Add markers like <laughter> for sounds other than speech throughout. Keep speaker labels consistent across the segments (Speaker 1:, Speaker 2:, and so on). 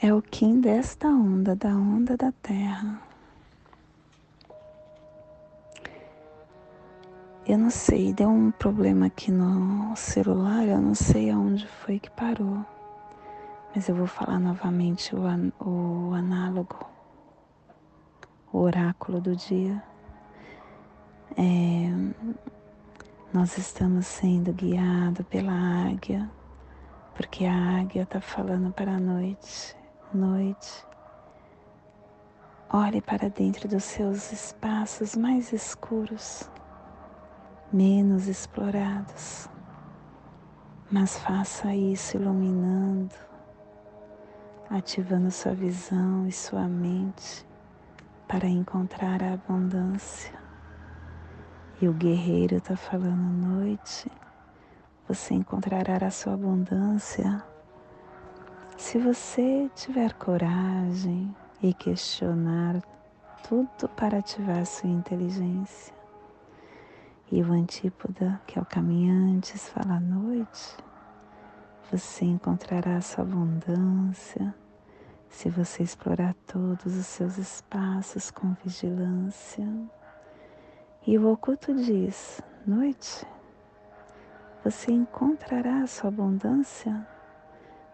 Speaker 1: é o Kim desta onda, da onda da Terra. Eu não sei, deu um problema aqui no celular, eu não sei aonde foi que parou. Mas eu vou falar novamente o, an o análogo, o oráculo do dia. É, nós estamos sendo guiados pela águia, porque a águia está falando para a noite. Noite, olhe para dentro dos seus espaços mais escuros menos explorados. Mas faça isso iluminando, ativando sua visão e sua mente para encontrar a abundância. E o guerreiro está falando noite, você encontrará a sua abundância se você tiver coragem e questionar tudo para ativar sua inteligência. E o antípoda, que é o caminhantes, fala à noite. Você encontrará sua abundância se você explorar todos os seus espaços com vigilância. E o oculto diz: noite, você encontrará sua abundância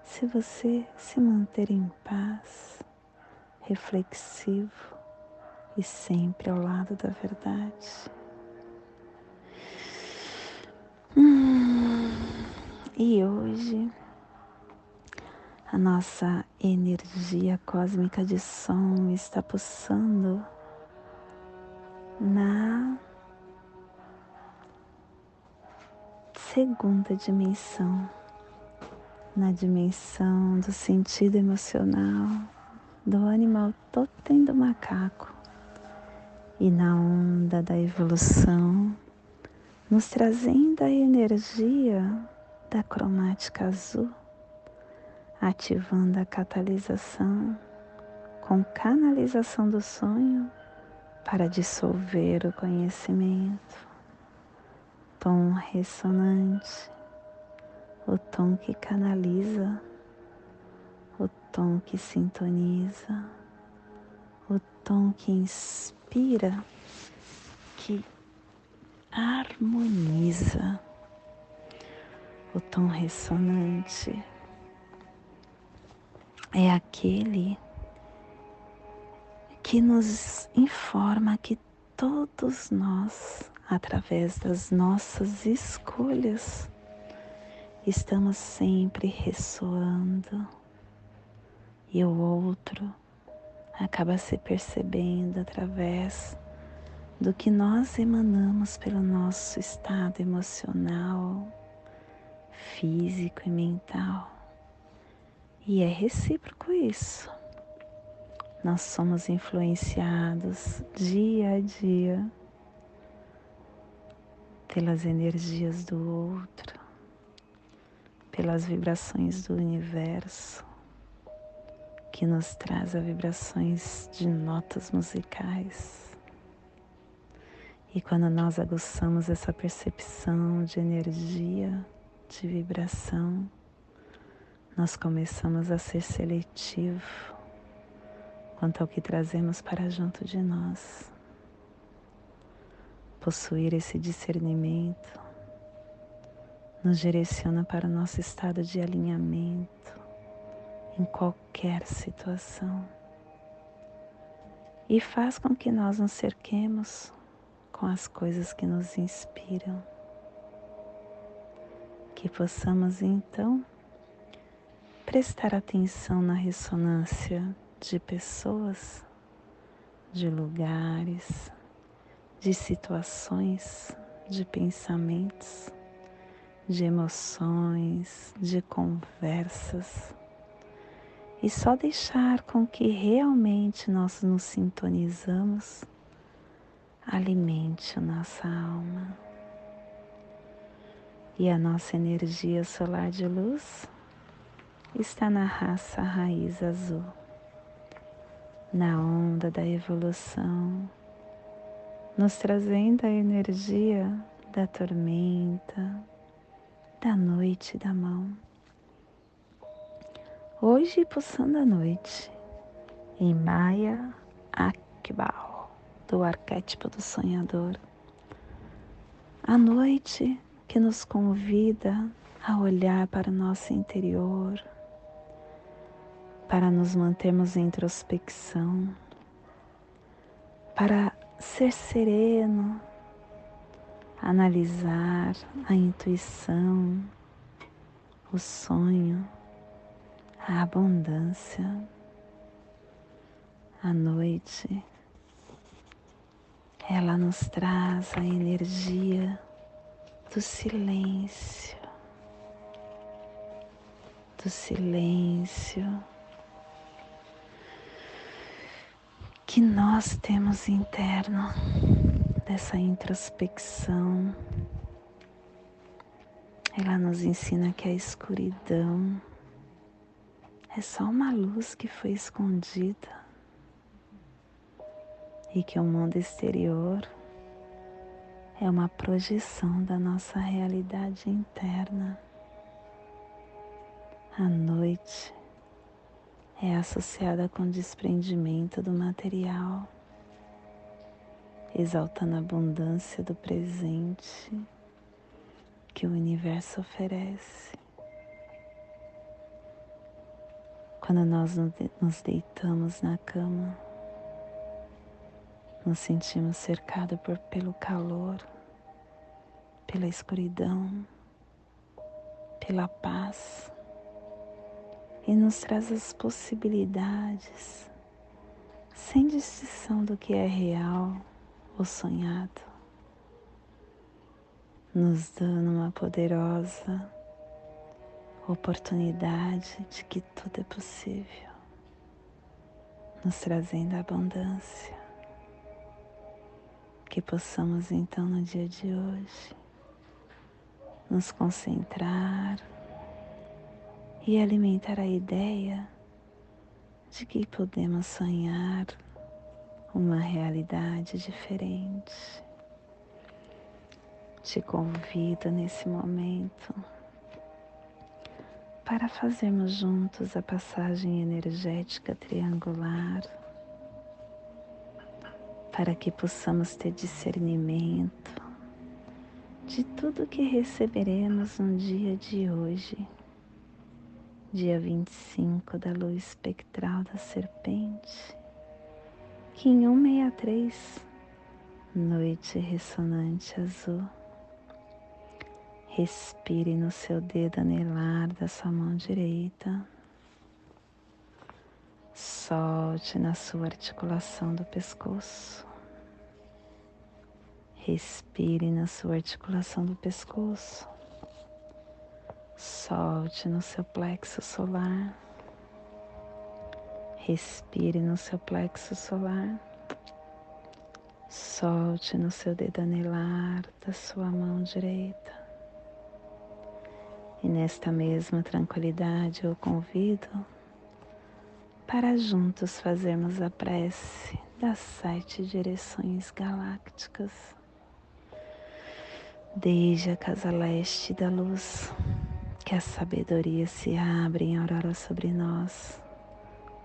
Speaker 1: se você se manter em paz, reflexivo e sempre ao lado da verdade. Hum, e hoje a nossa energia cósmica de som está pulsando na segunda dimensão, na dimensão do sentido emocional do animal. Totem do macaco. E na onda da evolução nos trazendo a energia da cromática azul, ativando a catalisação com canalização do sonho para dissolver o conhecimento. Tom ressonante, o tom que canaliza, o tom que sintoniza, o tom que inspira, que harmoniza o tom ressonante. É aquele que nos informa que todos nós, através das nossas escolhas, estamos sempre ressoando e o outro acaba se percebendo através do que nós emanamos pelo nosso estado emocional, físico e mental. E é recíproco isso. Nós somos influenciados dia a dia pelas energias do outro, pelas vibrações do universo, que nos traz as vibrações de notas musicais e quando nós aguçamos essa percepção de energia, de vibração, nós começamos a ser seletivo quanto ao que trazemos para junto de nós. Possuir esse discernimento nos direciona para o nosso estado de alinhamento em qualquer situação e faz com que nós nos cerquemos com as coisas que nos inspiram. Que possamos então prestar atenção na ressonância de pessoas, de lugares, de situações, de pensamentos, de emoções, de conversas. E só deixar com que realmente nós nos sintonizamos alimente a nossa alma. E a nossa energia solar de luz está na raça raiz azul, na onda da evolução, nos trazendo a energia da tormenta, da noite da mão. Hoje, pulsando a noite, em Maya Akbal, do arquétipo do sonhador. A noite que nos convida a olhar para o nosso interior, para nos mantermos em introspecção, para ser sereno, analisar a intuição, o sonho, a abundância, a noite. Ela nos traz a energia do silêncio, do silêncio que nós temos interno, dessa introspecção. Ela nos ensina que a escuridão é só uma luz que foi escondida e que o mundo exterior é uma projeção da nossa realidade interna. A noite é associada com o desprendimento do material, exaltando a abundância do presente que o universo oferece. Quando nós nos deitamos na cama, nos sentimos cercados por, pelo calor, pela escuridão, pela paz e nos traz as possibilidades, sem distinção do que é real ou sonhado, nos dando uma poderosa oportunidade de que tudo é possível, nos trazendo abundância. Que possamos então no dia de hoje nos concentrar e alimentar a ideia de que podemos sonhar uma realidade diferente. Te convido nesse momento para fazermos juntos a passagem energética triangular, para que possamos ter discernimento de tudo que receberemos no dia de hoje dia 25 da luz espectral da serpente, Kim 163, noite ressonante azul. Respire no seu dedo anelar da sua mão direita. Solte na sua articulação do pescoço. Respire na sua articulação do pescoço. Solte no seu plexo solar. Respire no seu plexo solar. Solte no seu dedo anelar da sua mão direita. E nesta mesma tranquilidade eu convido para juntos fazermos a prece das sete direções galácticas, desde a casa leste da luz que a sabedoria se abra em aurora sobre nós,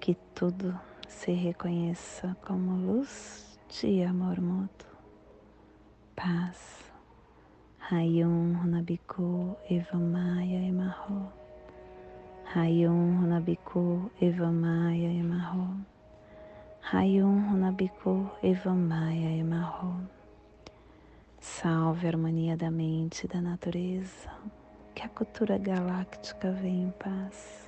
Speaker 1: que tudo se reconheça como luz de amor mútuo, paz. Hayum Hunabiku Evamaya Emarro. Hayum Hunabiku Evamaya Emarro. Hayum Hunabiku Evamaya Emarro. Salve a harmonia da mente e da natureza, que a cultura galáctica venha em paz.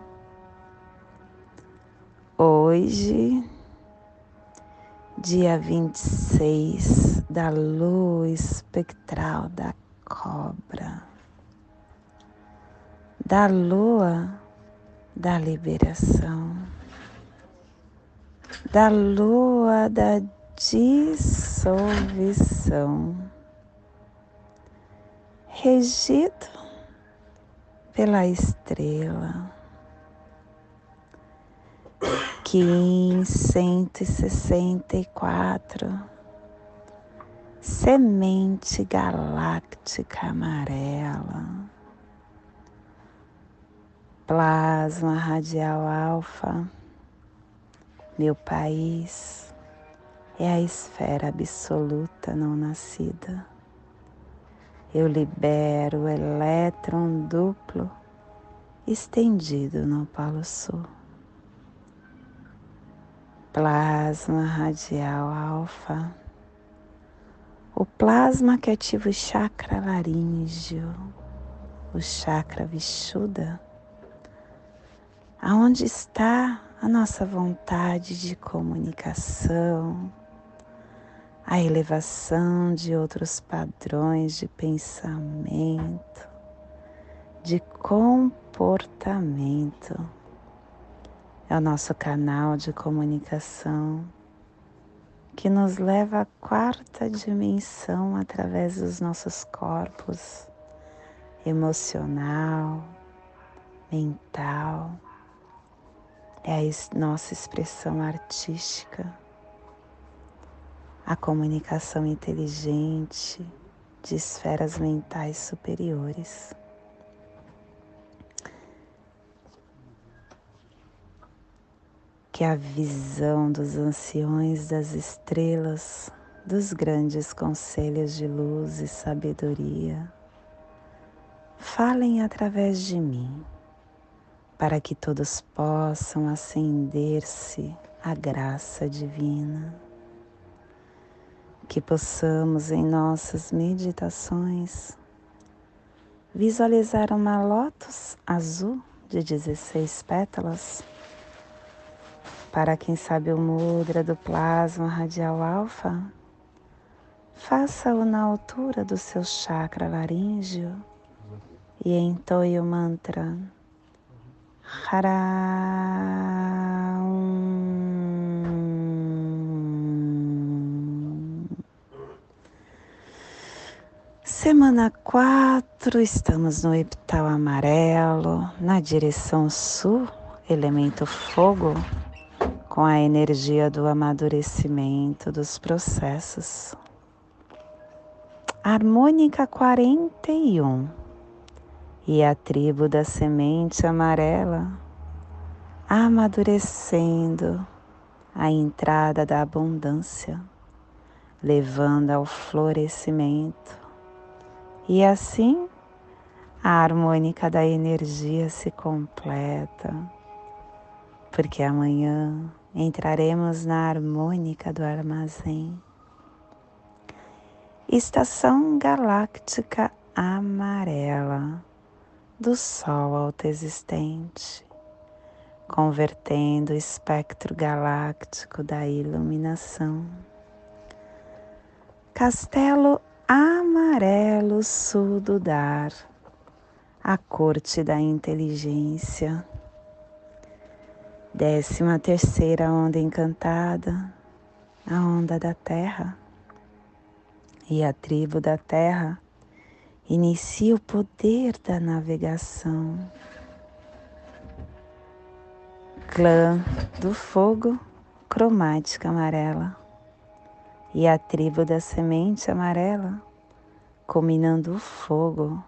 Speaker 1: Hoje, dia 26 da lua espectral da cobra, da lua da liberação, da lua da dissolução, regido pela estrela Kim 164, semente galáctica amarela, plasma radial alfa, meu país é a esfera absoluta não nascida. Eu libero o elétron duplo estendido no Polo Sul plasma radial alfa, o plasma que ativa o chakra laríngeo, o chakra vishuda, aonde está a nossa vontade de comunicação, a elevação de outros padrões de pensamento, de comportamento é o nosso canal de comunicação que nos leva à quarta dimensão através dos nossos corpos emocional, mental, é a nossa expressão artística, a comunicação inteligente de esferas mentais superiores. Que a visão dos anciões das estrelas, dos grandes conselhos de luz e sabedoria, falem através de mim, para que todos possam acender-se à graça divina. Que possamos em nossas meditações visualizar uma lótus azul de 16 pétalas para quem sabe o mudra do plasma radial alfa, faça-o na altura do seu chakra laríngeo e entoie o mantra. Semana 4, estamos no epital amarelo, na direção sul, elemento fogo com a energia do amadurecimento dos processos. Harmônica 41 e a tribo da semente amarela amadurecendo a entrada da abundância, levando ao florescimento. E assim a harmônica da energia se completa, porque amanhã entraremos na harmônica do armazém. Estação galáctica amarela do Sol autoexistente, convertendo o espectro galáctico da iluminação. Castelo amarelo sul do dar, a corte da inteligência Décima terceira onda encantada, a onda da terra. E a tribo da terra inicia o poder da navegação. Clã do fogo, cromática amarela. E a tribo da semente amarela, combinando o fogo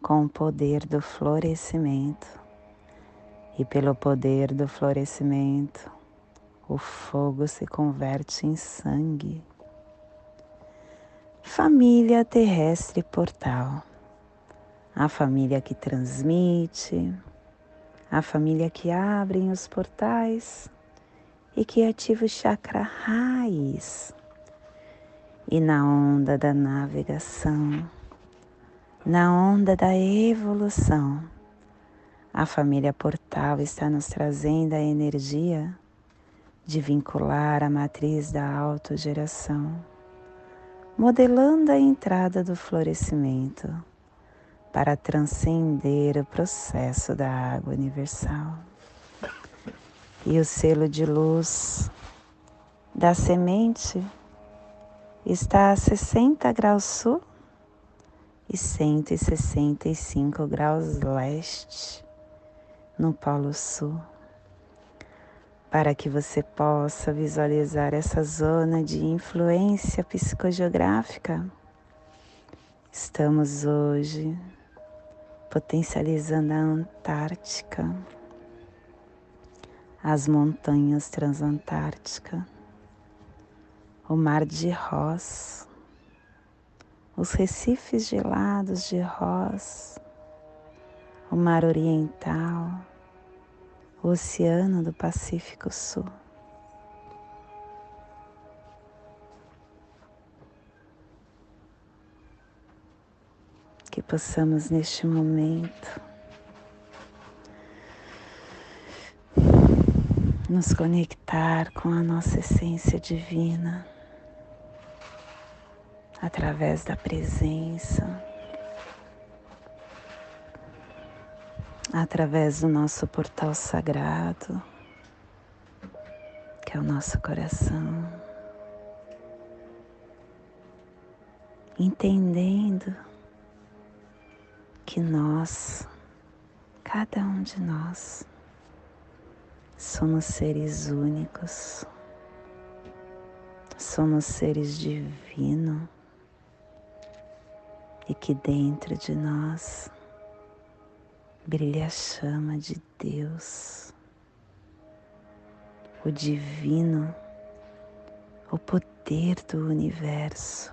Speaker 1: com o poder do florescimento e pelo poder do florescimento, o fogo se converte em sangue. Família terrestre portal, a família que transmite, a família que abre os portais e que ativa o chakra raiz. E na onda da navegação, na onda da evolução, a família Portal está nos trazendo a energia de vincular a matriz da autogeração, modelando a entrada do florescimento para transcender o processo da água universal. E o selo de luz da semente está a 60 graus sul e 165 graus leste no Polo Sul, para que você possa visualizar essa zona de influência psicogeográfica. Estamos hoje potencializando a Antártica, as montanhas transantárticas, o mar de Ross, os recifes gelados de Ross, o mar oriental, o Oceano do Pacífico Sul. Que possamos neste momento nos conectar com a nossa essência divina através da presença através do nosso portal sagrado, que é o nosso coração, entendendo que nós, cada um de nós, somos seres únicos, somos seres divinos e que dentro de nós brilha a chama de Deus, o divino, o poder do universo.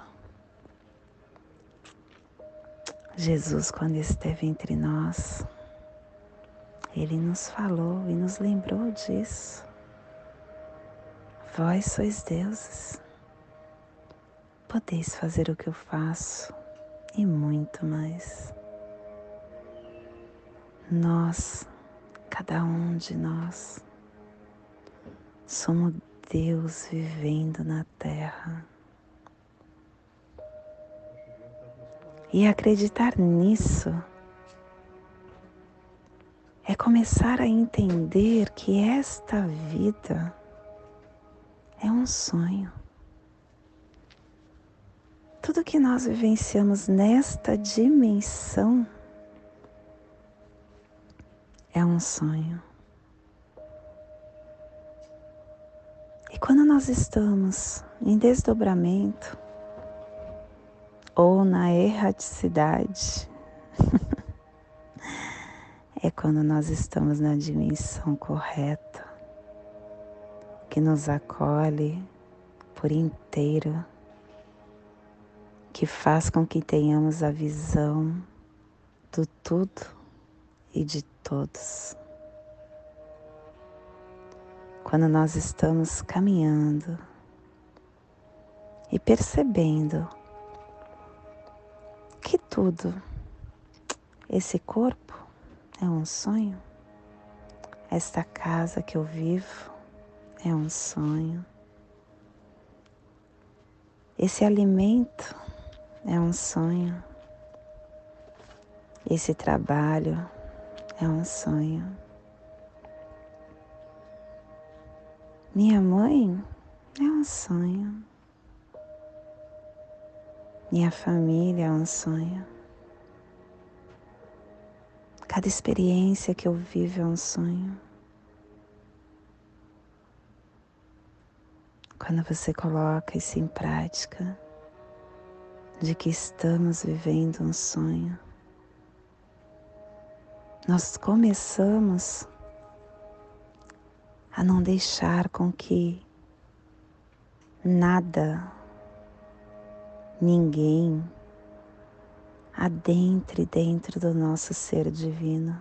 Speaker 1: Jesus, quando esteve entre nós, ele nos falou e nos lembrou disso. Vós sois deuses, podeis fazer o que eu faço e muito mais. Nós, cada um de nós, somos Deus vivendo na Terra. E acreditar nisso é começar a entender que esta vida é um sonho. Tudo que nós vivenciamos nesta dimensão é um sonho. E quando nós estamos em desdobramento ou na erraticidade, <laughs> é quando nós estamos na dimensão correta, que nos acolhe por inteiro, que faz com que tenhamos a visão do tudo e de todos. Quando nós estamos caminhando e percebendo que tudo, esse corpo, é um sonho? Esta casa que eu vivo é um sonho? Esse alimento é um sonho? Esse trabalho é um sonho? Minha mãe é um sonho. Minha família é um sonho. Cada experiência que eu vivo é um sonho. Quando você coloca isso em prática, de que estamos vivendo um sonho, nós começamos a não deixar com que nada, ninguém, adentre dentro do nosso ser divino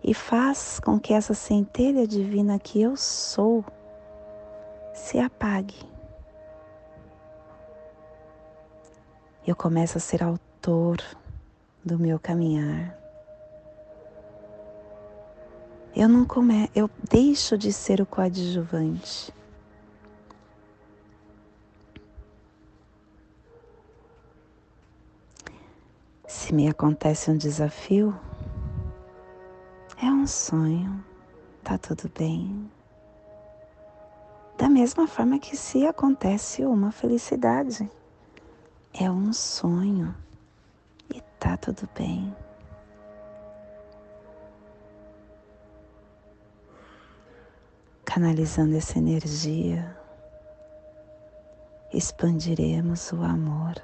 Speaker 1: e faz com que essa centelha divina que eu sou se apague. Eu começo a ser autor do meu caminhar. Eu não come, eu deixo de ser o coadjuvante. Se me acontece um desafio, é um sonho, tá tudo bem. Da mesma forma que se acontece uma felicidade, é um sonho tá tudo bem. Canalizando essa energia, expandiremos o amor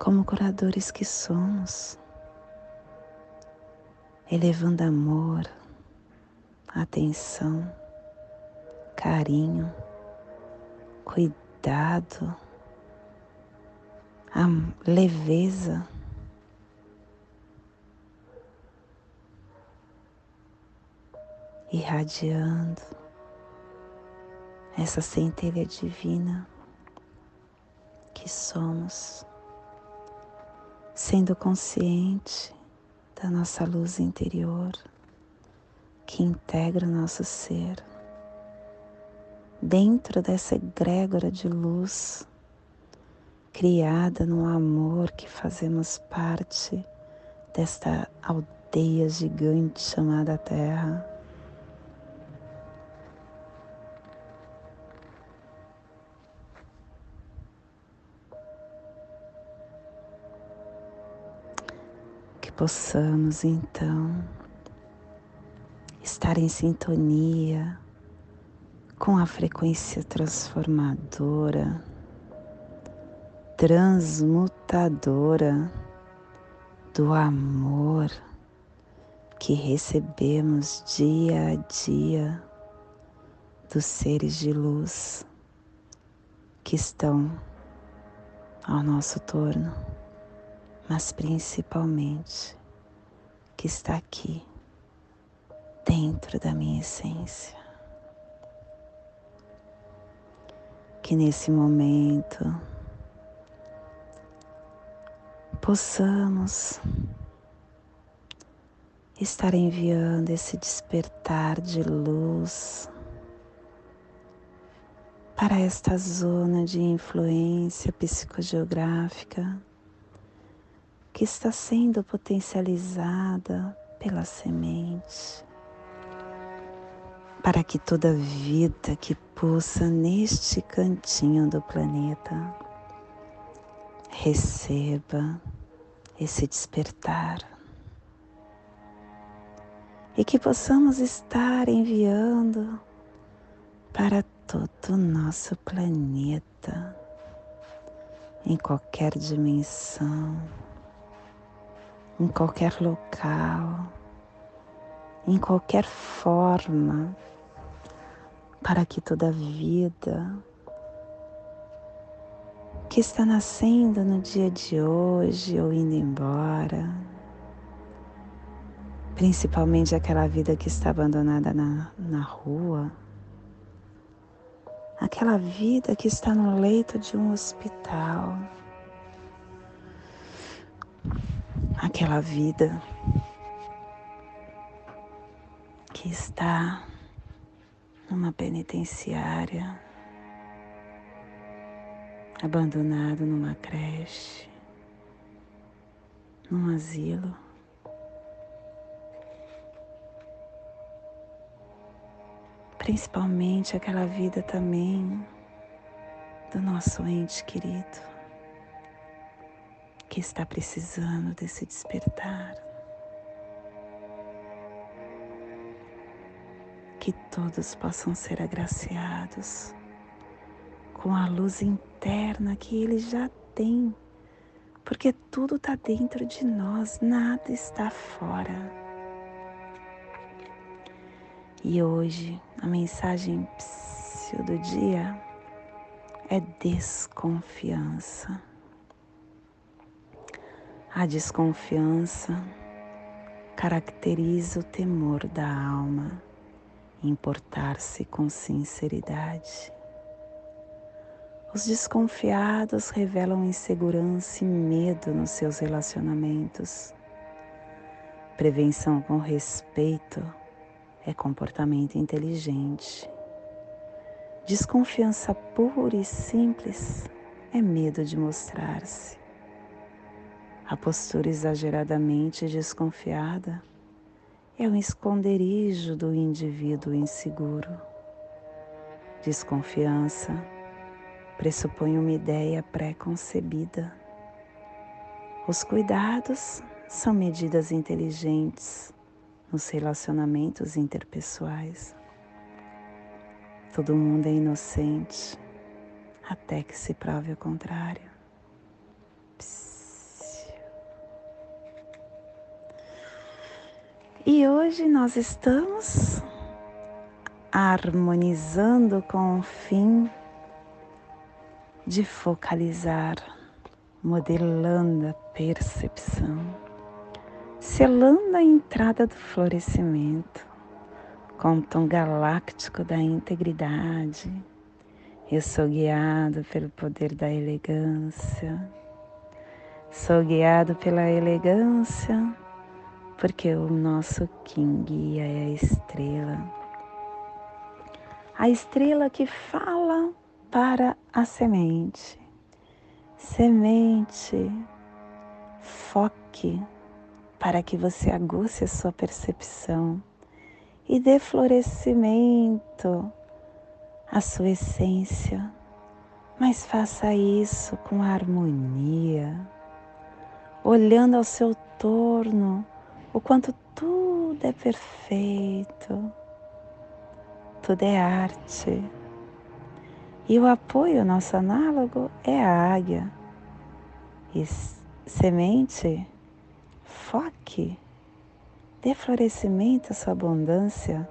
Speaker 1: como curadores que somos, elevando amor, atenção, carinho, cuidado, a leveza. Irradiando essa centelha divina que somos sendo consciente da nossa luz interior que integra o nosso ser. Dentro dessa egrégora de luz, criada no amor que fazemos parte desta aldeia gigante chamada Terra. possamos então estar em sintonia com a frequência transformadora, transmutadora do amor que recebemos dia a dia dos seres de luz que estão ao nosso torno, mas principalmente que está aqui dentro da minha essência. Que nesse momento possamos estar enviando esse despertar de luz para esta zona de influência psicogeográfica que está sendo potencializada pela semente, para que toda vida que pulsa neste cantinho do planeta receba esse despertar. E que possamos estar enviando para todo o nosso planeta, em qualquer dimensão, em qualquer local, em qualquer forma, para que toda vida que está nascendo no dia de hoje ou indo embora, principalmente aquela vida que está abandonada na, na rua, aquela vida que está no leito de um hospital, aquela vida que está numa penitenciária, abandonado numa creche, num asilo. principalmente aquela vida também do nosso ente querido que está precisando desse despertar. Que todos possam ser agraciados com a luz interna que ele já tem, porque tudo está dentro de nós, nada está fora. E hoje a mensagem do dia é desconfiança. A desconfiança caracteriza o temor da alma, importar-se com sinceridade. Os desconfiados revelam insegurança e medo nos seus relacionamentos. Prevenção com respeito é comportamento inteligente. Desconfiança pura e simples é medo de mostrar-se. A postura exageradamente desconfiada é um esconderijo do indivíduo inseguro. Desconfiança pressupõe uma ideia pré-concebida. Os cuidados são medidas inteligentes nos relacionamentos interpessoais. Todo mundo é inocente até que se prove o contrário. E hoje nós estamos harmonizando com o fim de focalizar, modelando a percepção selando a entrada do florescimento com o tom galáctico da integridade. Eu sou guiado pelo poder da elegância. Sou guiado pela elegância porque o nosso King guia é a estrela. A estrela que fala para a semente. Semente, foque para que você aguce a sua percepção e dê florescimento à sua essência, mas faça isso com harmonia, olhando ao seu torno o quanto tudo é perfeito, tudo é arte. E o apoio, nosso análogo, é a águia. E semente foque, dê florescimento à sua abundância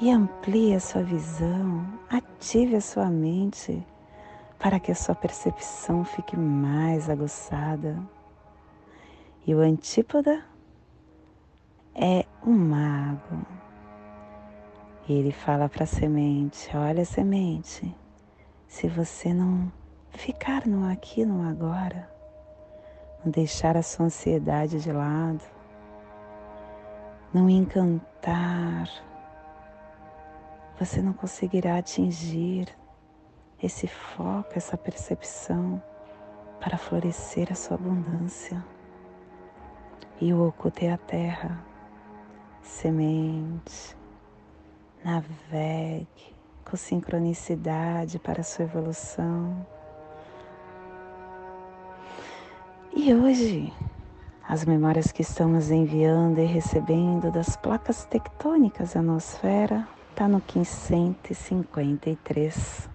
Speaker 1: e amplie a sua visão, ative a sua mente para que a sua percepção fique mais aguçada. E o antípoda é um mago. E ele fala para a semente: Olha, semente, se você não ficar no aqui, no agora, não deixar a sua ansiedade de lado, não encantar, você não conseguirá atingir esse foco, essa percepção para florescer a sua abundância. E o oculto é a terra, semente, navegue com sincronicidade para a sua evolução. E hoje, as memórias que estamos enviando e recebendo das placas tectônicas da nosfera está no 553.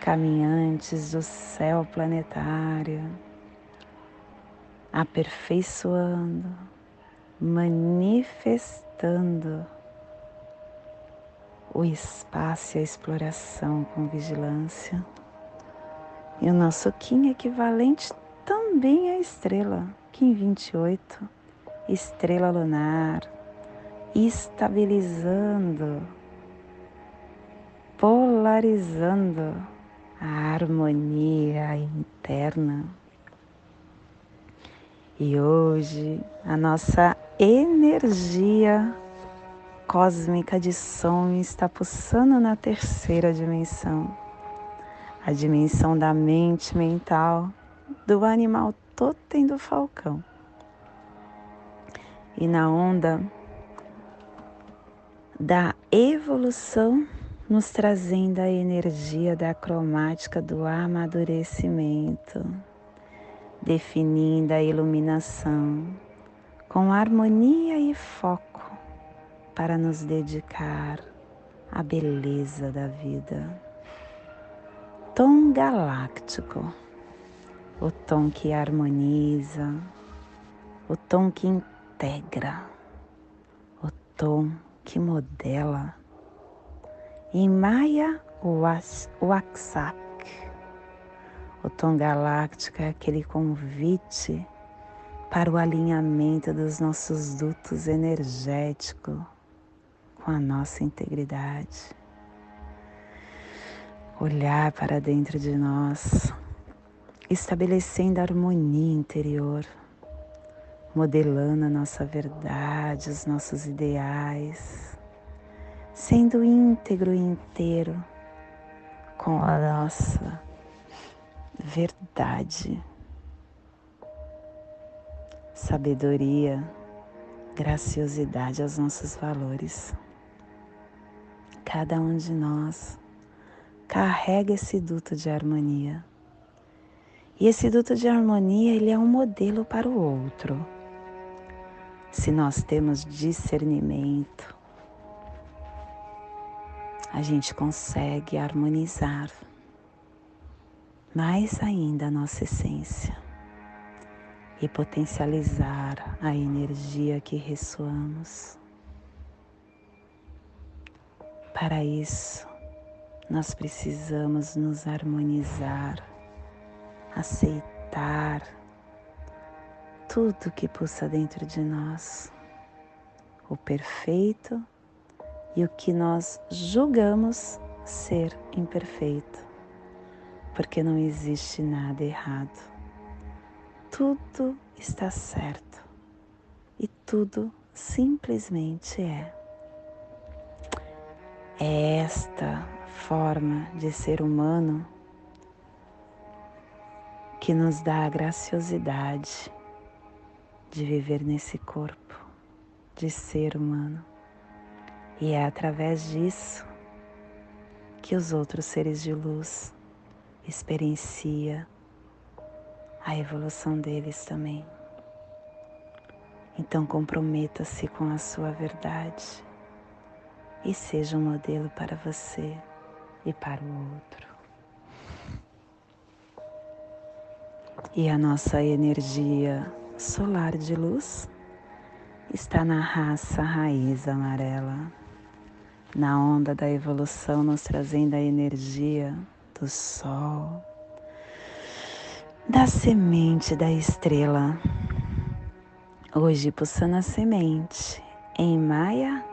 Speaker 1: Caminhantes do céu planetário, aperfeiçoando, manifestando o espaço e a exploração com vigilância. E o nosso Kim equivalente também é estrela, Kim 28, estrela lunar, estabilizando polarizando a harmonia interna. E hoje a nossa energia cósmica de som está pulsando na terceira dimensão, a dimensão da mente mental do animal totem do falcão. E na onda da evolução nos trazendo a energia da cromática do amadurecimento, definindo a iluminação com harmonia e foco para nos dedicar à beleza da vida. Tom galáctico, o tom que harmoniza, o tom que integra, o tom que modela em Maya Waksak. O tom galáctico é aquele convite para o alinhamento dos nossos dutos energéticos com a nossa integridade. Olhar para dentro de nós, estabelecendo a harmonia interior, modelando a nossa verdade, os nossos ideais sendo íntegro e inteiro com a nossa verdade, sabedoria, graciosidade aos nossos valores. Cada um de nós carrega esse duto de harmonia. E esse duto de harmonia, ele é um modelo para o outro. Se nós temos discernimento, a gente consegue harmonizar mais ainda a nossa essência e potencializar a energia que ressoamos. Para isso, nós precisamos nos harmonizar, aceitar tudo que pulsa dentro de nós, o perfeito e o que nós julgamos ser imperfeito, porque não existe nada errado. Tudo está certo e tudo simplesmente é. É esta forma de ser humano que nos dá a graciosidade de viver nesse corpo de ser humano. E é através disso que os outros seres de luz experiencia a evolução deles também. Então comprometa-se com a sua verdade e seja um modelo para você e para o outro. E a nossa energia solar de luz está na raça raiz amarela, na onda da evolução, nos trazendo a energia do sol, da semente da estrela. Hoje pulsando a semente em Maya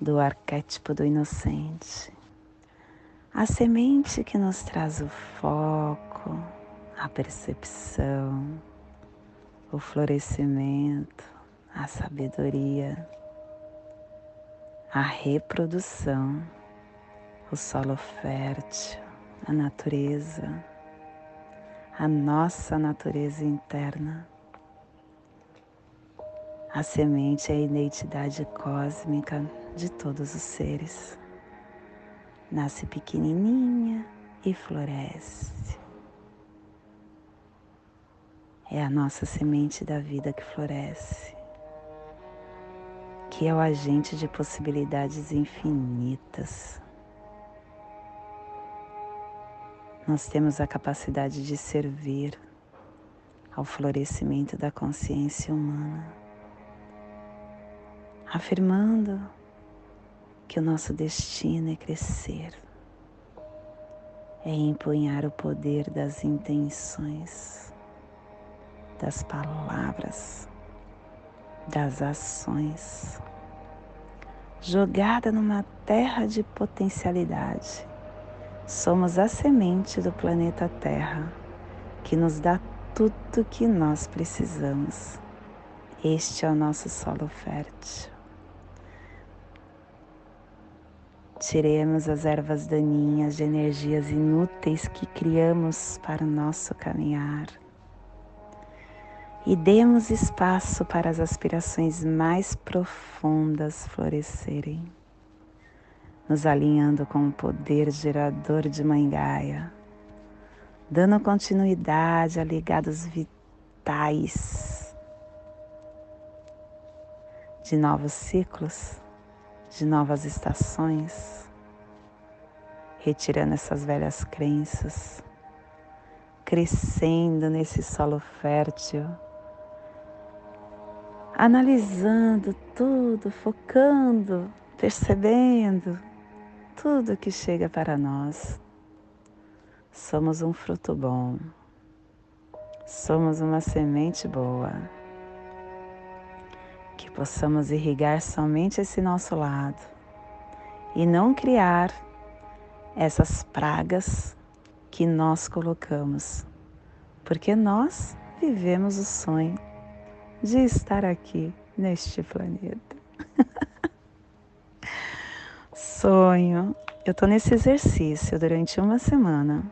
Speaker 1: Do arquétipo do inocente. A semente que nos traz o foco, a percepção, o florescimento, a sabedoria, a reprodução, o solo fértil, a natureza, a nossa natureza interna. A semente é a identidade cósmica de todos os seres. Nasce pequenininha e floresce é a nossa semente da vida que floresce, que é o agente de possibilidades infinitas. Nós temos a capacidade de servir ao florescimento da consciência humana, afirmando que o nosso destino é crescer, é empunhar o poder das intenções das palavras, das ações, jogada numa terra de potencialidade. Somos a semente do planeta Terra que nos dá tudo que nós precisamos. Este é o nosso solo fértil. Tiremos as ervas daninhas de energias inúteis que criamos para o nosso caminhar. E demos espaço para as aspirações mais profundas florescerem, nos alinhando com o poder gerador de Mãe Gaia, dando continuidade a ligados vitais de novos ciclos, de novas estações, retirando essas velhas crenças, crescendo nesse solo fértil analisando tudo, focando, percebendo tudo que chega para nós. Somos um fruto bom, somos uma semente boa. Que possamos irrigar somente esse nosso lado e não criar essas pragas que nós colocamos, porque nós vivemos o sonho de estar aqui neste planeta. <laughs> Sonho. Eu estou nesse exercício durante uma semana.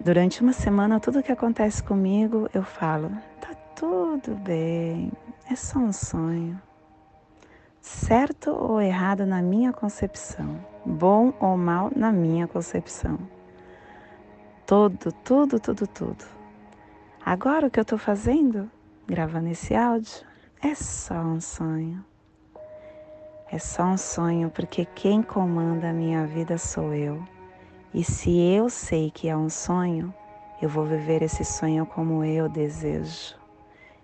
Speaker 1: Durante uma semana, tudo que acontece comigo, eu falo: tá tudo bem, é só um sonho. Certo ou errado na minha concepção, bom ou mal na minha concepção. Tudo, tudo, tudo, tudo. Agora o que eu estou fazendo gravando esse áudio é só um sonho. É só um sonho porque quem comanda a minha vida sou eu. E se eu sei que é um sonho, eu vou viver esse sonho como eu desejo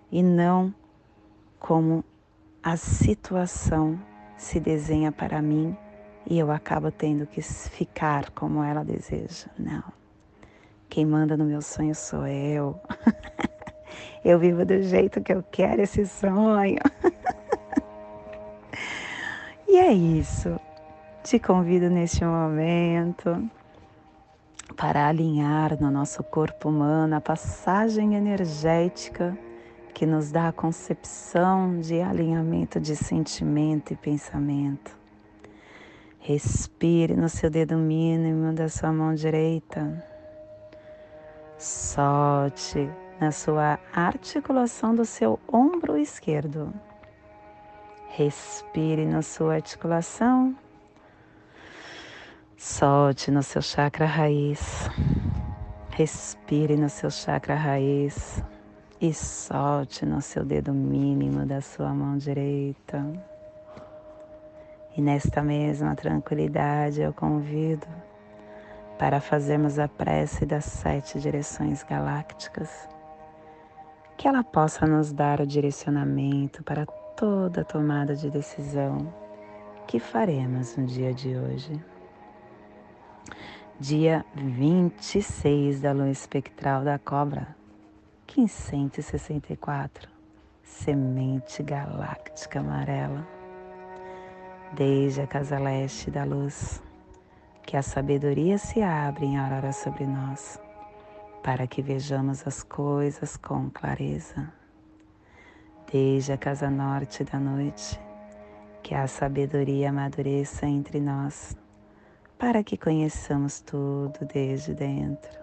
Speaker 1: e não como a situação se desenha para mim e eu acabo tendo que ficar como ela deseja. Não. Quem manda no meu sonho sou eu. <laughs> Eu vivo do jeito que eu quero esse sonho. <laughs> e é isso. Te convido neste momento para alinhar no nosso corpo humano a passagem energética que nos dá a concepção de alinhamento de sentimento e pensamento. Respire no seu dedo mínimo da sua mão direita. Solte na sua articulação do seu ombro esquerdo. Respire na sua articulação. Solte no seu chakra raiz. Respire no seu chakra raiz e solte no seu dedo mínimo da sua mão direita. E nesta mesma tranquilidade eu convido para fazermos a prece das sete direções galácticas que ela possa nos dar o direcionamento para toda tomada de decisão que faremos no dia de hoje. Dia 26 da lua espectral da cobra, 1564, semente galáctica amarela. Desde a casa leste da luz, que a sabedoria se abre em aurora sobre nós, para que vejamos as coisas com clareza. Desde a casa norte da noite, que a sabedoria amadureça entre nós, para que conheçamos tudo desde dentro.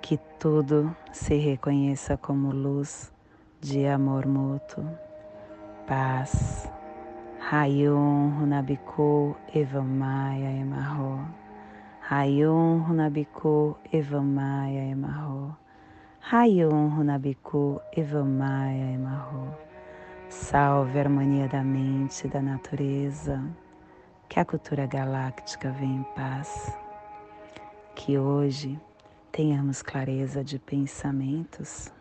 Speaker 1: que tudo se reconheça como luz de amor mútuo, paz. Rayon Runabiku Evamaya Emarro. Rayon Runabiku Evamaya Emarro. Rayon Runabiku Evamaya Emarro. Salve a harmonia da mente e da natureza. Que a cultura galáctica venha em paz. Que hoje tenhamos clareza de pensamentos.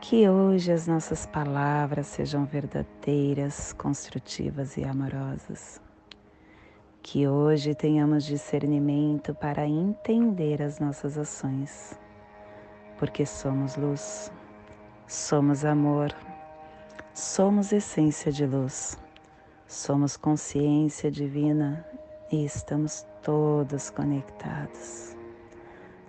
Speaker 1: Que hoje as nossas palavras sejam verdadeiras, construtivas e amorosas. Que hoje tenhamos discernimento para entender as nossas ações, porque somos luz, somos amor Somos essência de luz, somos consciência divina e estamos todos conectados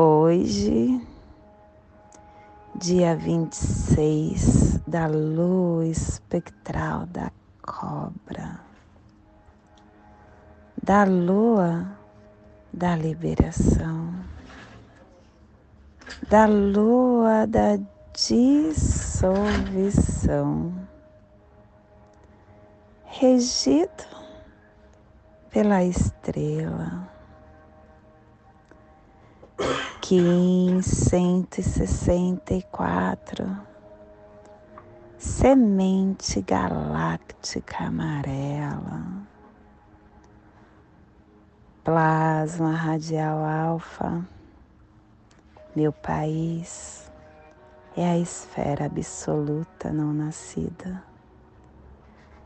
Speaker 1: Hoje, dia 26 da lua espectral da cobra, da lua da liberação, da lua da dissolução, regido pela estrela. Kim 164, semente galáctica amarela, plasma radial alfa, meu país é a esfera absoluta não nascida.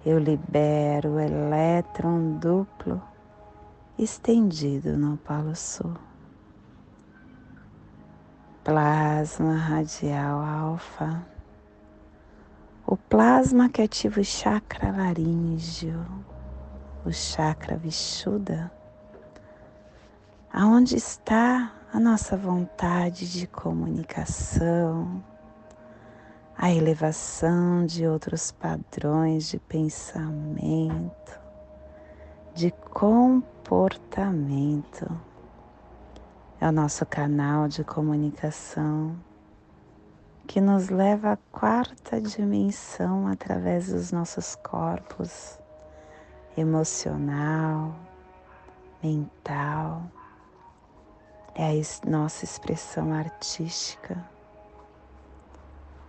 Speaker 1: Eu libero o elétron duplo estendido no Polo Sul plasma radial alfa, o plasma que ativa o chakra laríngeo, o chakra vishuda, aonde está a nossa vontade de comunicação, a elevação de outros padrões de pensamento, de comportamento é o nosso canal de comunicação que nos leva à quarta dimensão através dos nossos corpos emocional, mental, é a nossa expressão artística,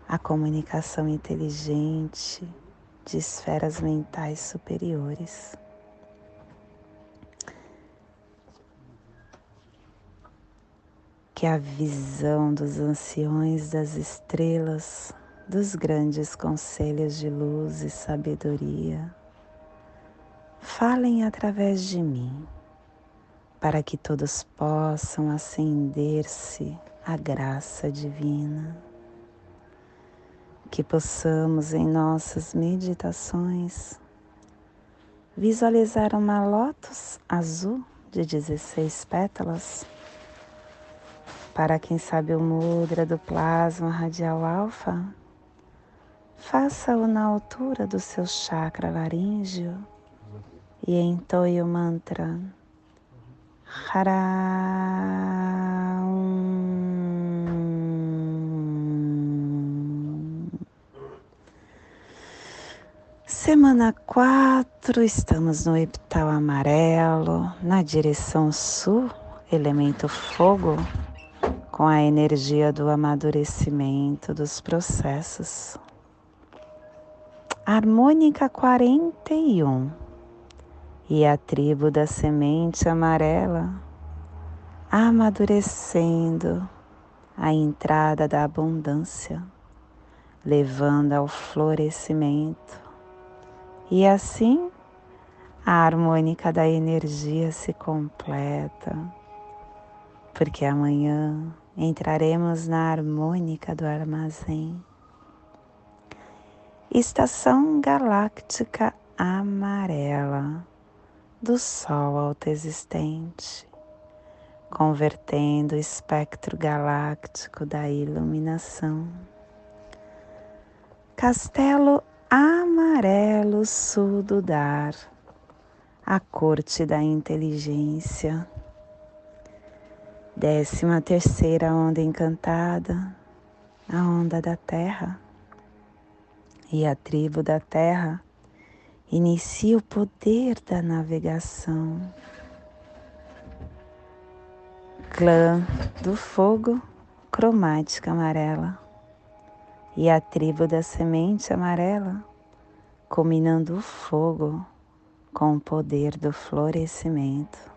Speaker 1: a comunicação inteligente de esferas mentais superiores. Que a visão dos anciões das estrelas, dos grandes conselhos de luz e sabedoria, falem através de mim, para que todos possam acender-se à graça divina. Que possamos em nossas meditações visualizar uma lótus azul de 16 pétalas para quem sabe o mudra do plasma radial alfa, faça-o na altura do seu chakra laríngeo e entoie o mantra. Semana 4, estamos no epital amarelo, na direção sul, elemento fogo com a energia do amadurecimento dos processos. Harmônica 41 e a tribo da semente amarela amadurecendo a entrada da abundância, levando ao florescimento. E assim a harmônica da energia se completa, porque amanhã entraremos na harmônica do armazém. Estação galáctica amarela do Sol autoexistente, convertendo o espectro galáctico da iluminação. Castelo amarelo sul do dar, a corte da inteligência Décima terceira onda encantada, a onda da terra. E a tribo da terra inicia o poder da navegação. Clã do fogo, cromática amarela. E a tribo da semente amarela, combinando o fogo com o poder do florescimento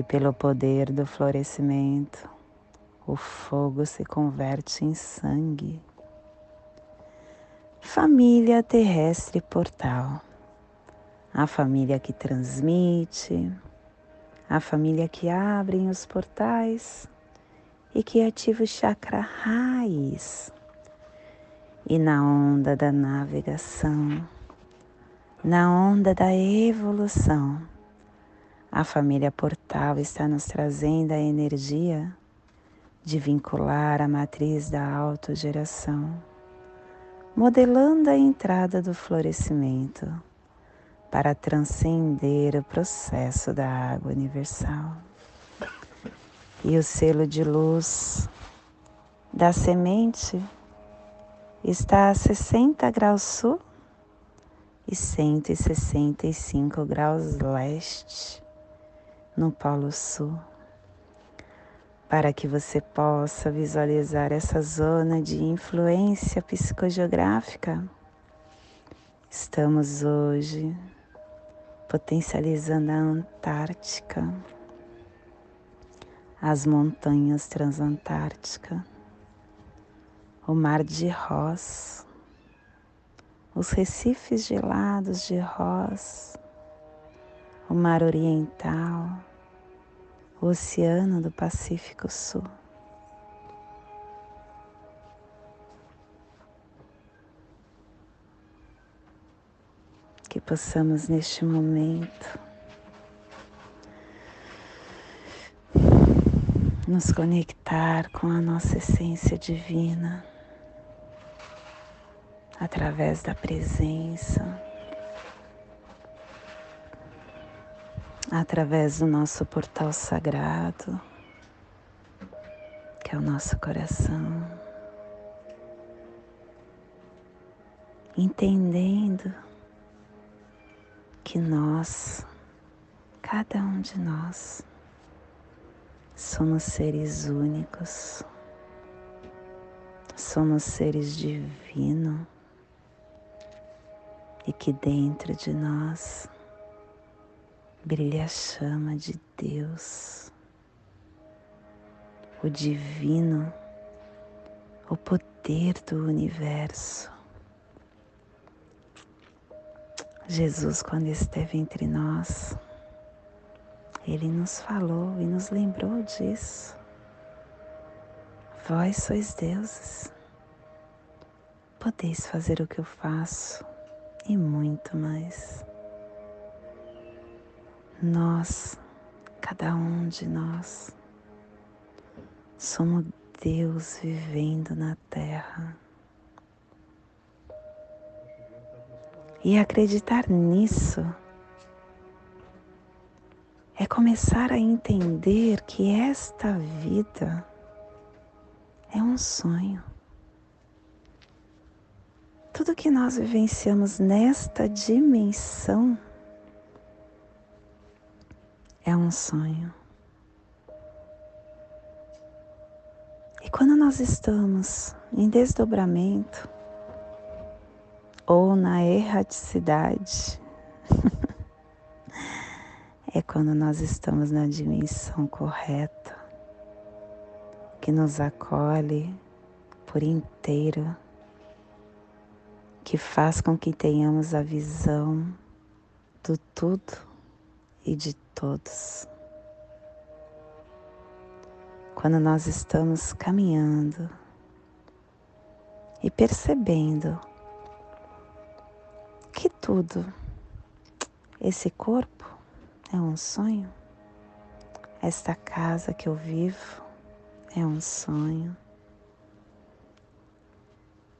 Speaker 1: e pelo poder do florescimento, o fogo se converte em sangue. Família terrestre portal, a família que transmite, a família que abre os portais e que ativa o chakra raiz. E na onda da navegação, na onda da evolução, a família Portal está nos trazendo a energia de vincular a matriz da autogeração, modelando a entrada do florescimento para transcender o processo da água universal. E o selo de luz da semente está a 60 graus sul e 165 graus leste no Polo Sul, para que você possa visualizar essa zona de influência psicogeográfica. Estamos hoje potencializando a Antártica, as montanhas transantárticas, o mar de Ross, os recifes gelados de Ross, o mar oriental, o oceano do Pacífico Sul. Que possamos neste momento nos conectar com a nossa essência divina através da presença, através do nosso portal sagrado, que é o nosso coração, entendendo que nós, cada um de nós, somos seres únicos, somos seres divinos e que dentro de nós brilha a chama de Deus, o divino, o poder do universo. Jesus, quando esteve entre nós, ele nos falou e nos lembrou disso. Vós sois deuses, podeis fazer o que eu faço e muito mais. Nós, cada um de nós, somos Deus vivendo na Terra. E acreditar nisso é começar a entender que esta vida é um sonho. Tudo que nós vivenciamos nesta dimensão é um sonho. E quando nós estamos em desdobramento ou na erraticidade, <laughs> é quando nós estamos na dimensão correta, que nos acolhe por inteiro que faz com que tenhamos a visão do tudo e de todos. Quando nós estamos caminhando e percebendo que tudo, esse corpo é um sonho, esta casa que eu vivo é um sonho,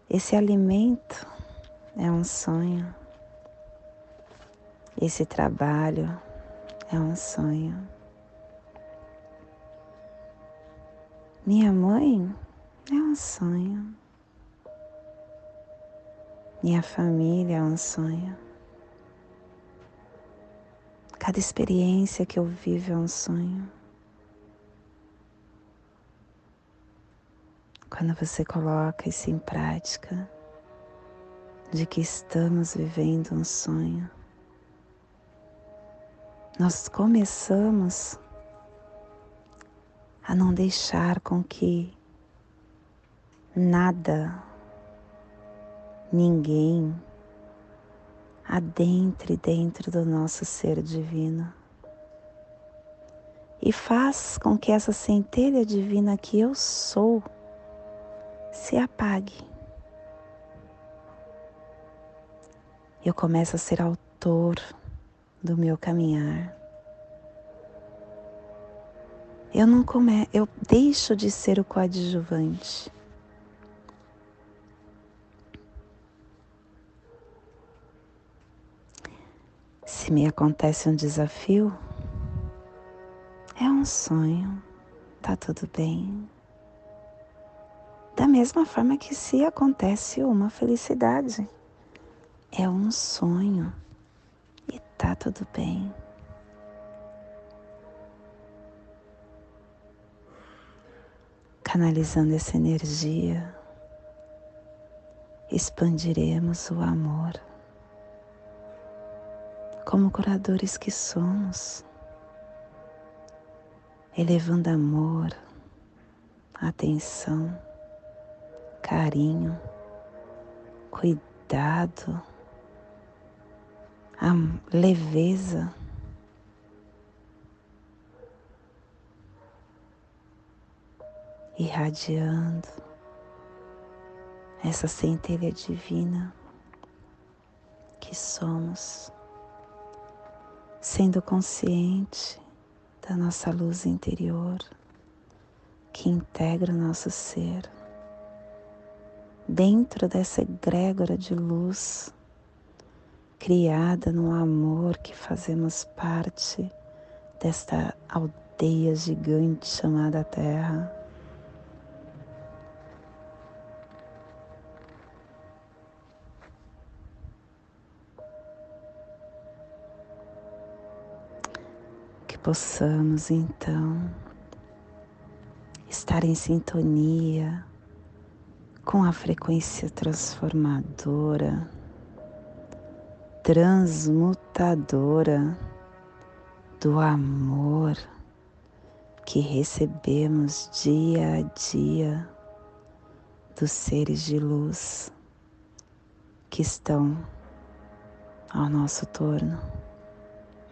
Speaker 1: esse alimento é um sonho. Esse trabalho é um sonho. Minha mãe é um sonho. Minha família é um sonho. Cada experiência que eu vivo é um sonho. Quando você coloca isso em prática, de que estamos vivendo um sonho. Nós começamos a não deixar com que nada, ninguém adentre dentro do nosso ser divino e faz com que essa centelha divina que eu sou se apague. eu começo a ser autor do meu caminhar. Eu não come, eu deixo de ser o coadjuvante. Se me acontece um desafio, é um sonho, tá tudo bem. mesma forma que se acontece uma felicidade. É um sonho e tá tudo bem. Canalizando essa energia, expandiremos o amor. Como curadores que somos, elevando amor, atenção, carinho, cuidado, a leveza. Irradiando essa centelha divina que somos, sendo consciente da nossa luz interior que integra o nosso ser. Dentro dessa egrégora de luz, criada no amor que fazemos parte desta aldeia gigante chamada Terra. Que possamos então estar em sintonia com a frequência transformadora, transmutadora do amor que recebemos dia a dia dos seres de luz que estão ao nosso torno,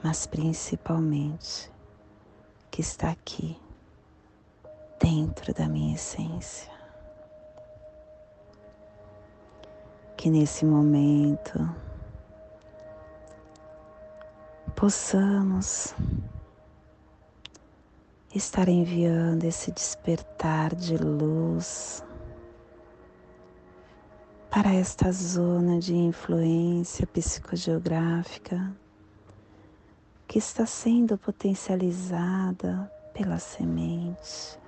Speaker 1: mas principalmente que está aqui dentro da minha essência. Que nesse momento possamos estar enviando esse despertar de luz para esta zona de influência psicogeográfica que está sendo potencializada pela semente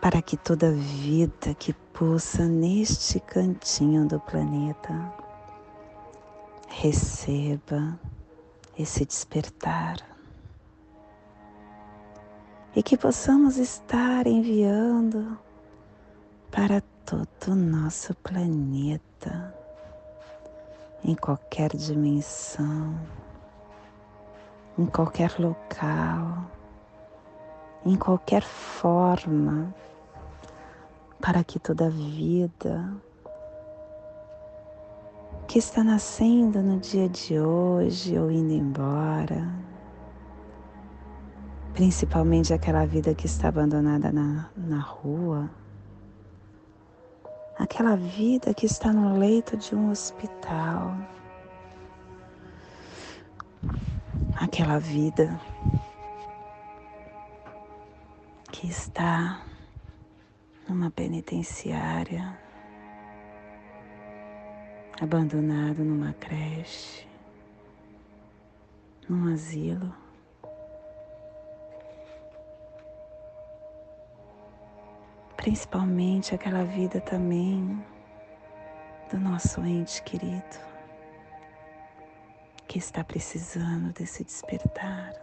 Speaker 1: para que toda vida que pulsa neste cantinho do planeta receba esse despertar. E que possamos estar enviando para todo o nosso planeta, em qualquer dimensão, em qualquer local, em qualquer forma para que toda vida que está nascendo no dia de hoje ou indo embora, principalmente aquela vida que está abandonada na, na rua, aquela vida que está no leito de um hospital, aquela vida que está numa penitenciária, abandonado numa creche, num asilo. Principalmente aquela vida também do nosso ente querido que está precisando desse despertar.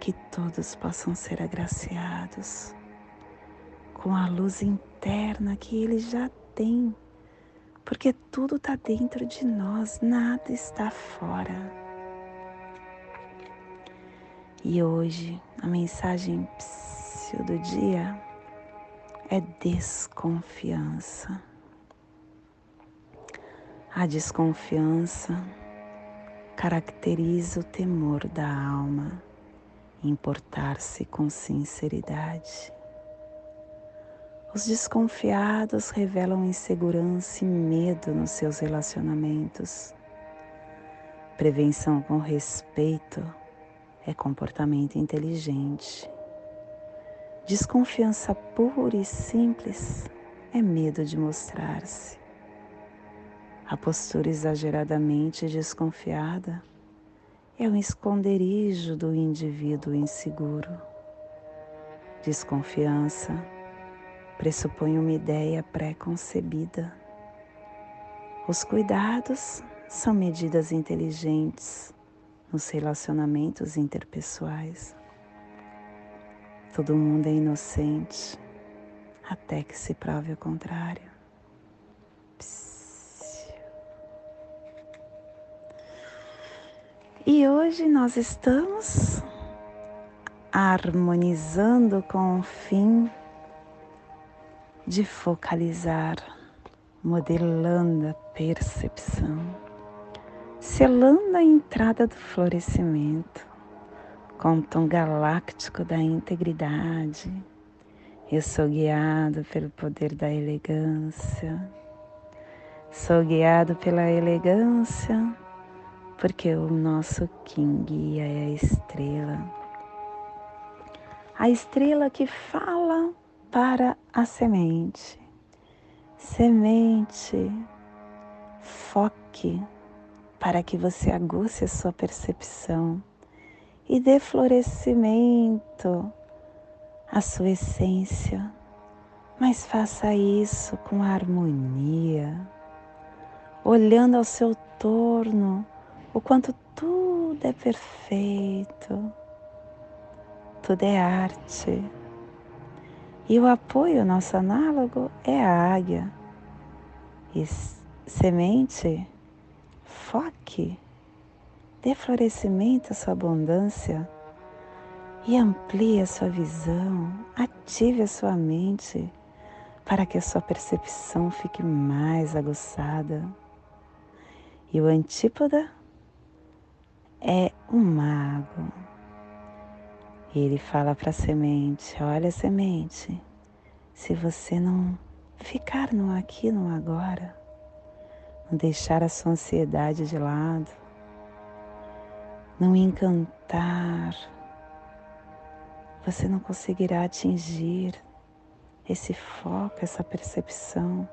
Speaker 1: que todos possam ser agraciados com a luz interna que Ele já tem, porque tudo está dentro de nós, nada está fora. E hoje a mensagem do dia é desconfiança. A desconfiança caracteriza o temor da alma importar-se com sinceridade. Os desconfiados revelam insegurança e medo nos seus relacionamentos. Prevenção com respeito é comportamento inteligente. Desconfiança pura e simples é medo de mostrar-se. A postura exageradamente desconfiada é um esconderijo do indivíduo inseguro. Desconfiança pressupõe uma ideia pré-concebida. Os cuidados são medidas inteligentes nos relacionamentos interpessoais. Todo mundo é inocente até que se prove o contrário. E hoje nós estamos harmonizando com o fim de focalizar, modelando a percepção, selando a entrada do florescimento com o tom galáctico da integridade. Eu sou guiado pelo poder da elegância. Sou guiado pela elegância porque o nosso Kim guia é a estrela a estrela que fala para a semente. Semente, foque para que você aguce a sua percepção e dê florescimento à sua essência. Mas faça isso com harmonia, olhando ao seu torno o quanto tudo é perfeito tudo é arte. E o apoio, nosso análogo, é a águia. E semente, foque, dê florescimento à sua abundância e amplie a sua visão, ative a sua mente para que a sua percepção fique mais aguçada. E o antípoda é o mago e ele fala para a semente: Olha, semente, se você não ficar no aqui, no agora, não deixar a sua ansiedade de lado, não encantar, você não conseguirá atingir esse foco, essa percepção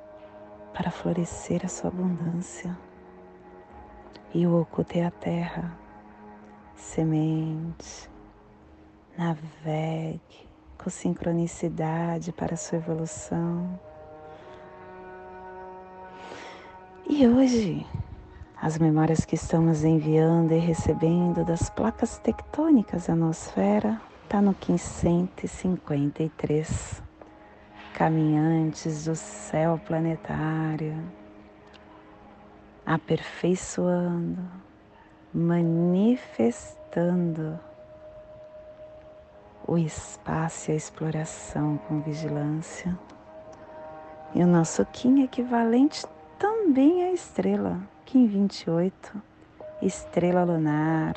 Speaker 1: para florescer a sua abundância. E o oculto é a terra, semente, Navegue com sincronicidade para a sua evolução. E hoje, as memórias que estamos enviando e recebendo das placas tectônicas da nosfera está no 553. Caminhantes do céu planetário, aperfeiçoando, manifestando o espaço e a exploração com vigilância. E o nosso Kim equivalente também é estrela, Kim 28, estrela lunar,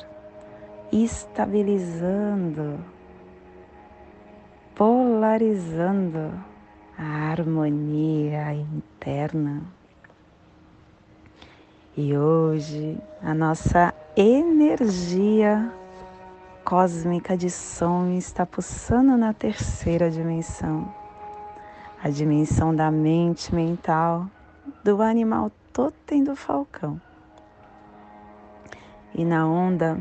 Speaker 1: estabilizando, polarizando a harmonia interna. E hoje a nossa energia cósmica de som está pulsando na terceira dimensão, a dimensão da mente mental do animal totem do falcão. E na onda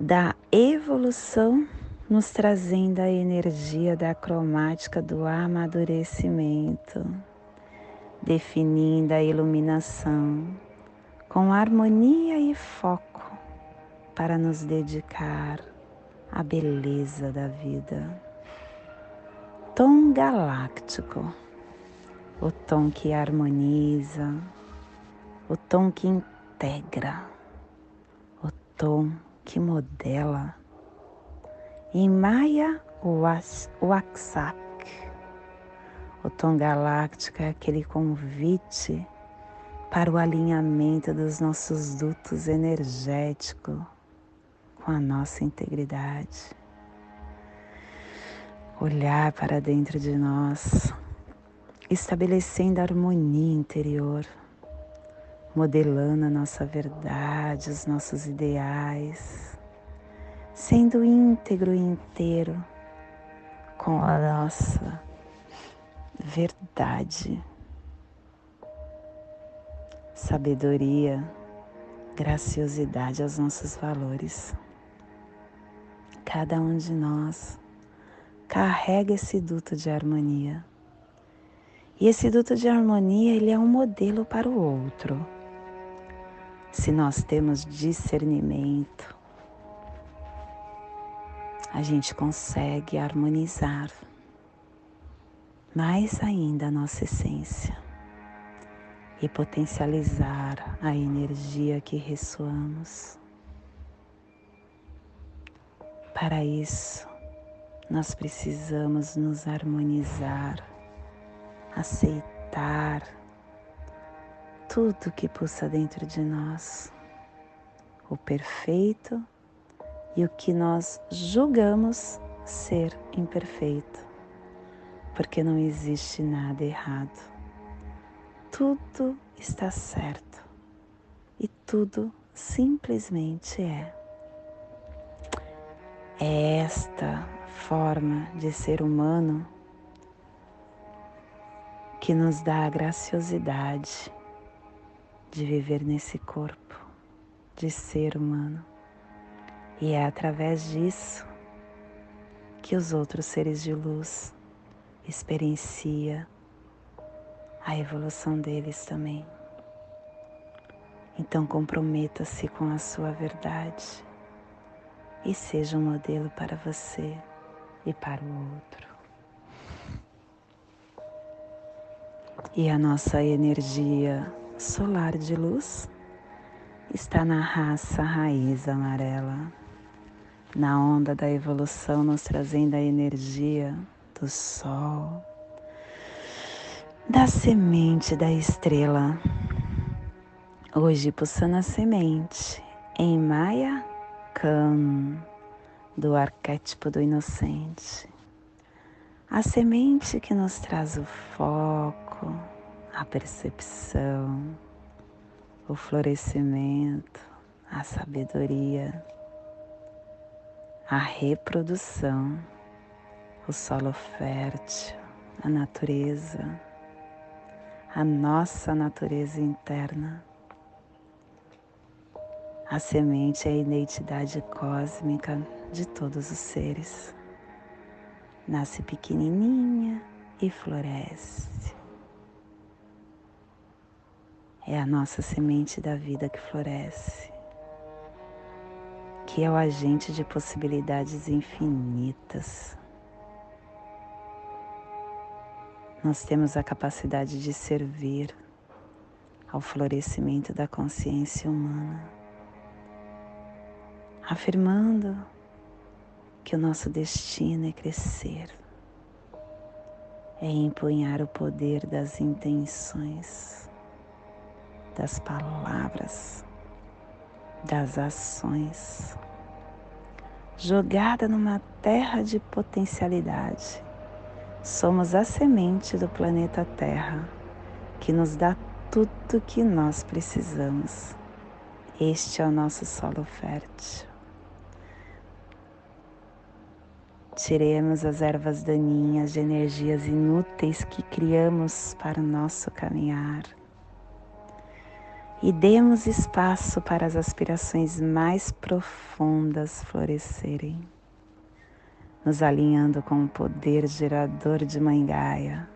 Speaker 1: da evolução, nos trazendo a energia da cromática do amadurecimento, definindo a iluminação com harmonia e foco para nos dedicar à beleza da vida. Tom galáctico, o tom que harmoniza, o tom que integra, o tom que modela. Em Maia Waksak, o tom galáctico é aquele convite para o alinhamento dos nossos dutos energéticos com a nossa integridade. Olhar para dentro de nós, estabelecendo a harmonia interior, modelando a nossa verdade, os nossos ideais, sendo íntegro e inteiro com a nossa verdade, sabedoria, graciosidade aos nossos valores cada um de nós carrega esse duto de harmonia. E esse duto de harmonia, ele é um modelo para o outro. Se nós temos discernimento, a gente consegue harmonizar mais ainda a nossa essência e potencializar a energia que ressoamos. Para isso, nós precisamos nos harmonizar aceitar tudo que pulsa dentro de nós, o perfeito e o que nós julgamos ser imperfeito, porque não existe nada errado. Tudo está certo e tudo simplesmente é. É esta forma de ser humano que nos dá a graciosidade de viver nesse corpo de ser humano. E é através disso que os outros seres de luz experiencia a evolução deles também. Então comprometa-se com a sua verdade e seja um modelo para você e para o outro. E a nossa energia solar de luz está na raça raiz amarela, na onda da evolução, nos trazendo a energia do sol, da semente da estrela. Hoje pulsando a semente em Maya Do arquétipo do inocente. A semente que nos traz o foco, a percepção, o florescimento, a sabedoria, a reprodução, o solo fértil, a natureza, a nossa natureza interna. A semente é a identidade cósmica de todos os seres. Nasce pequenininha e floresce é a nossa semente da vida que floresce, que é o agente de possibilidades infinitas. Nós temos a capacidade de servir ao florescimento da consciência humana, afirmando que o nosso destino é crescer, é empunhar o poder das intenções das palavras, das ações, jogada numa terra de potencialidade. Somos a semente do planeta Terra que nos dá tudo que nós precisamos. Este é o nosso solo fértil. Tiremos as ervas daninhas de energias inúteis que criamos para o nosso caminhar. E demos espaço para as aspirações mais profundas florescerem, nos alinhando com o poder gerador de Mãe Gaia,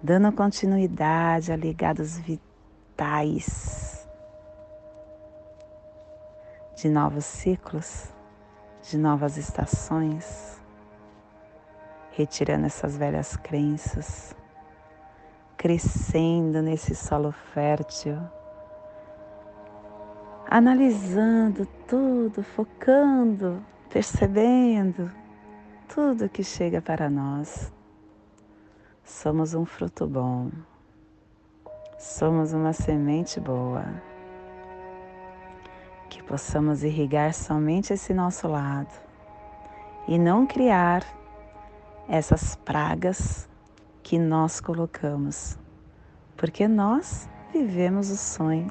Speaker 1: dando continuidade a ligados vitais de novos ciclos, de novas estações, retirando essas velhas crenças, crescendo nesse solo fértil analisando tudo, focando, percebendo tudo que chega para nós. Somos um fruto bom, somos uma semente boa. Que possamos irrigar somente esse nosso lado e não criar essas pragas que nós colocamos, porque nós vivemos o sonho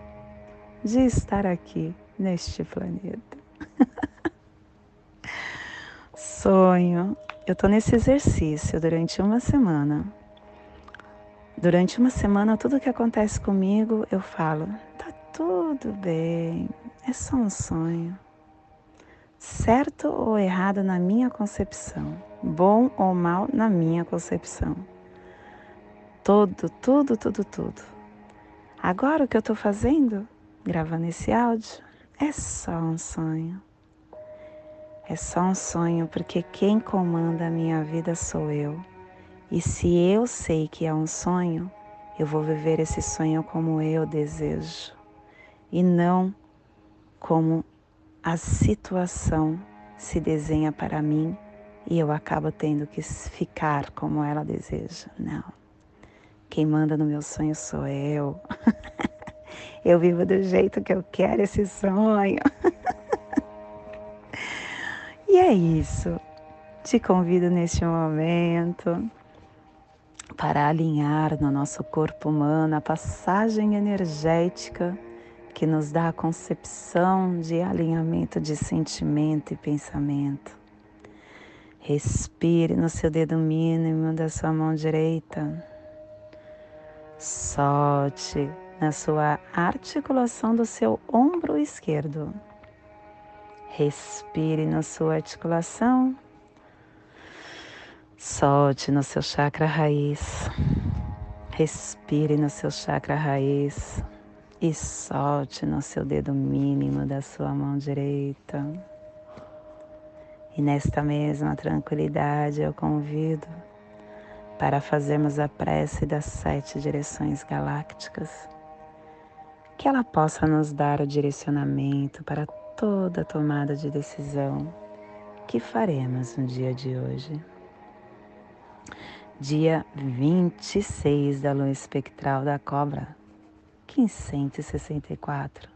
Speaker 1: de estar aqui neste planeta. <laughs> Sonho. Eu estou nesse exercício durante uma semana. Durante uma semana, tudo que acontece comigo, eu falo: tá tudo bem, é só um sonho. Certo ou errado na minha concepção, bom ou mal na minha concepção. Todo, tudo, tudo, tudo. Agora o que eu estou fazendo, gravando esse áudio, é só um sonho. É só um sonho porque quem comanda a minha vida sou eu. E se eu sei que é um sonho, eu vou viver esse sonho como eu desejo e não como a situação se desenha para mim e eu acabo tendo que ficar como ela deseja. Não. Quem manda no meu sonho sou eu. <laughs> eu vivo do jeito que eu quero esse sonho. <laughs> e é isso. Te convido neste momento para alinhar no nosso corpo humano a passagem energética que nos dá a concepção de alinhamento de sentimento e pensamento. Respire no seu dedo mínimo da sua mão direita. Solte na sua articulação do seu ombro esquerdo. Respire na sua articulação. Solte no seu chakra raiz. Respire no seu chakra raiz e solte no seu dedo mínimo da sua mão direita. E nesta mesma tranquilidade eu convido para fazermos a prece das sete direções galácticas, que ela possa nos dar o direcionamento para toda tomada de decisão que faremos no dia de hoje. Dia 26 da lua espectral da cobra 1564,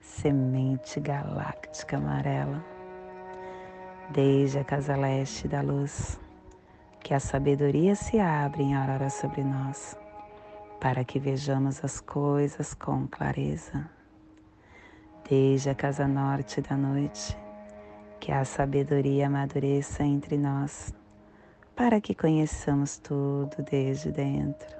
Speaker 1: semente galáctica amarela. Desde a casa leste da luz, que a sabedoria se abre em aurora sobre nós, para que vejamos as coisas com clareza. Desde a casa norte da noite, que a sabedoria amadureça entre nós, para que conheçamos tudo desde dentro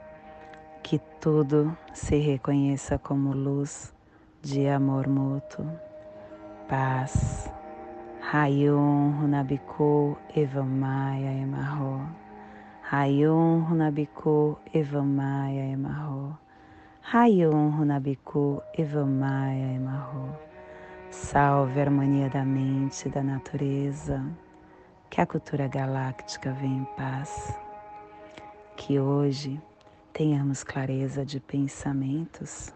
Speaker 1: que tudo se reconheça como luz de amor mútuo, paz. Rayon Runabiku Evamaya Emarro. Rayon Runabiku Evamaya Emarro. Rayon Runabiku Evamaya Emarro. Salve a harmonia da mente e da natureza. Que a cultura galáctica venha em paz. Que hoje tenhamos clareza de pensamentos.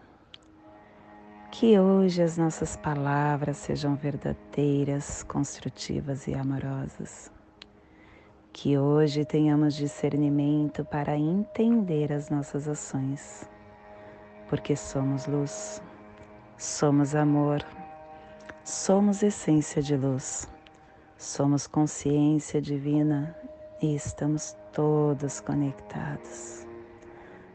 Speaker 1: Que hoje as nossas palavras sejam verdadeiras, construtivas e amorosas. Que hoje tenhamos discernimento para entender as nossas ações, porque somos luz, somos amor, somos essência de luz, somos consciência divina e estamos todos conectados